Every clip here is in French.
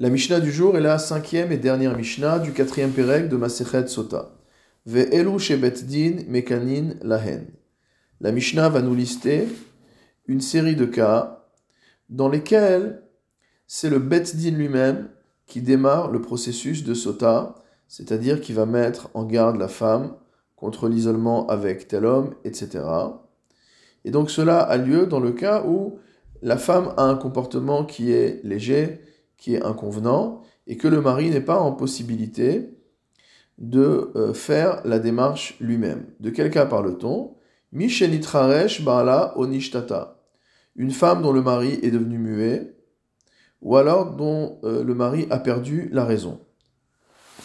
La Mishnah du jour est la cinquième et dernière Mishnah du quatrième Pérec de Masechet Sota. Ve'elu shebet din mekanin lahen. La Mishnah va nous lister une série de cas dans lesquels c'est le bet din lui-même qui démarre le processus de Sota, c'est-à-dire qui va mettre en garde la femme contre l'isolement avec tel homme, etc. Et donc cela a lieu dans le cas où la femme a un comportement qui est léger, qui est inconvenant et que le mari n'est pas en possibilité de euh, faire la démarche lui-même. De quel cas parle-t-on? Mishenitraresh Baala Onishtata. Une femme dont le mari est devenu muet, ou alors dont euh, le mari a perdu la raison.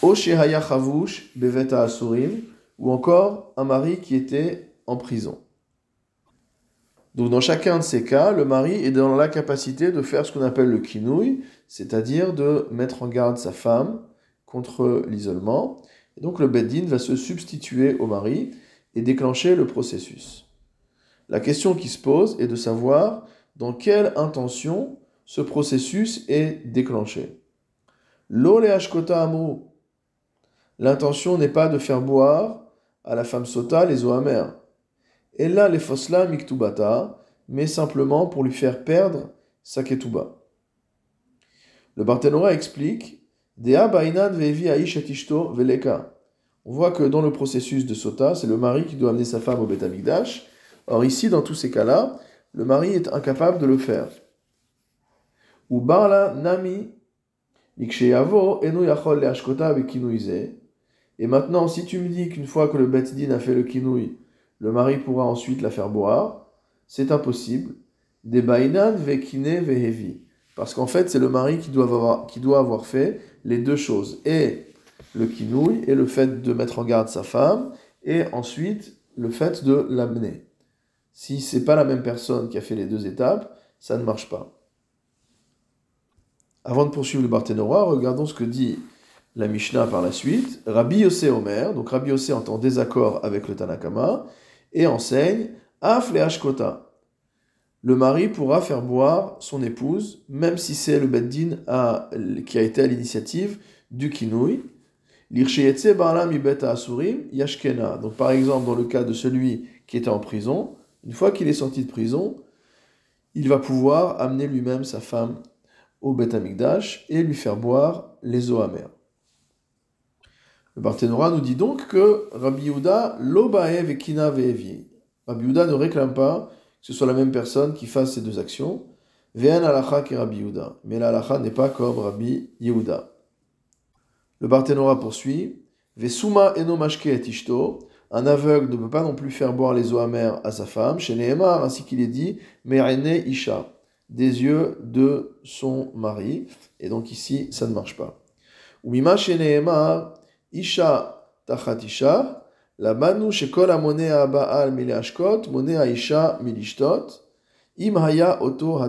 Oshehaya Chavush Beveta Asurim, ou encore un mari qui était en prison. Donc dans chacun de ces cas, le mari est dans la capacité de faire ce qu'on appelle le kinouï, c'est-à-dire de mettre en garde sa femme contre l'isolement. Donc le beddin va se substituer au mari et déclencher le processus. La question qui se pose est de savoir dans quelle intention ce processus est déclenché. L'ole L'intention n'est pas de faire boire à la femme sota les eaux amères. Et là, les fosla miktubata, mais simplement pour lui faire perdre sa ketuba. Le Barthénora explique on voit que dans le processus de sota, c'est le mari qui doit amener sa femme au Beth Or ici, dans tous ces cas-là, le mari est incapable de le faire. Ou barla nami et maintenant, si tu me dis qu'une fois que le Din a fait le kinouï, le mari pourra ensuite la faire boire, c'est impossible. Des bainan vekine vehevi. Parce qu'en fait, c'est le mari qui doit, avoir, qui doit avoir fait les deux choses. Et le kinouï, et le fait de mettre en garde sa femme, et ensuite le fait de l'amener. Si c'est pas la même personne qui a fait les deux étapes, ça ne marche pas. Avant de poursuivre le Barthénora, regardons ce que dit la Mishnah par la suite. Rabbi Yossé Omer, donc Rabbi Yossé entend désaccord avec le Tanakama, et enseigne Af Kota. Le mari pourra faire boire son épouse, même si c'est le Beddin qui a été à l'initiative du Kinouï. Yashkena. Donc par exemple, dans le cas de celui qui était en prison, une fois qu'il est sorti de prison, il va pouvoir amener lui-même sa femme au Bet et lui faire boire les eaux amères. Le Barthénora nous dit donc que Rabbi Yehuda, l'obae vekina ve'evi. Rabbi Yehuda ne réclame pas que ce soit la même personne qui fasse ces deux actions. Ve'en alacha ki Rabbi Yehuda. Mais l'alacha n'est pas comme Rabbi Yehuda. Le Barthénora poursuit. Ve'suma eno et. Un aveugle ne peut pas non plus faire boire les eaux amères à sa femme. Chez Nehemar, ainsi qu'il est dit, isha. Des yeux de son mari. Et donc ici, ça ne marche pas. Chez Isha la mileashkot, milishtot, oto.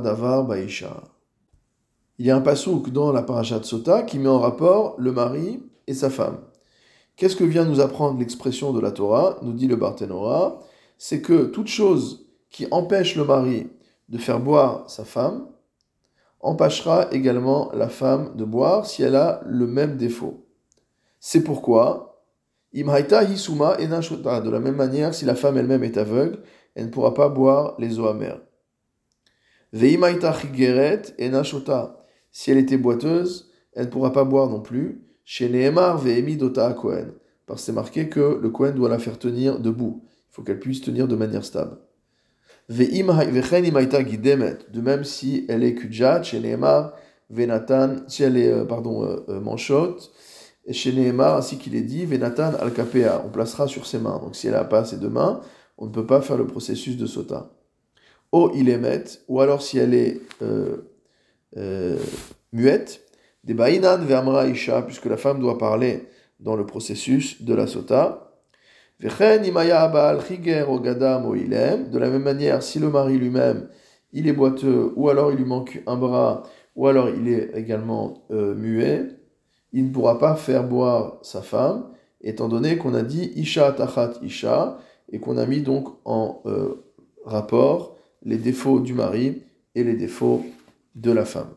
Il y a un pasouk dans la parashat Sota qui met en rapport le mari et sa femme. Qu'est-ce que vient nous apprendre l'expression de la Torah Nous dit le Barthénora, c'est que toute chose qui empêche le mari de faire boire sa femme empêchera également la femme de boire si elle a le même défaut. C'est pourquoi, imhaita hisuma enashota, de la même manière, si la femme elle-même est aveugle, elle ne pourra pas boire les eaux amères. Veimaita chigeret enashota, si elle était boiteuse, elle ne pourra pas boire non plus. Chez Nehemar veemi Kohen, parce que c'est marqué que le Kohen doit la faire tenir debout. Il faut qu'elle puisse tenir de manière stable. de même si elle est kujat, chez Nehemar, venatan, si elle est, euh, pardon, euh, euh, manchotte, et chez Nehemar, ainsi qu'il est dit, Venatan al on placera sur ses mains. Donc si elle n'a pas ses deux mains, on ne peut pas faire le processus de sota. O il émet, ou alors si elle est euh, euh, muette, des ba'inan puisque la femme doit parler dans le processus de la sota. De la même manière, si le mari lui-même, il est boiteux, ou alors il lui manque un bras, ou alors il est également euh, muet, il ne pourra pas faire boire sa femme, étant donné qu'on a dit Isha tachat Isha, et qu'on a mis donc en euh, rapport les défauts du mari et les défauts de la femme.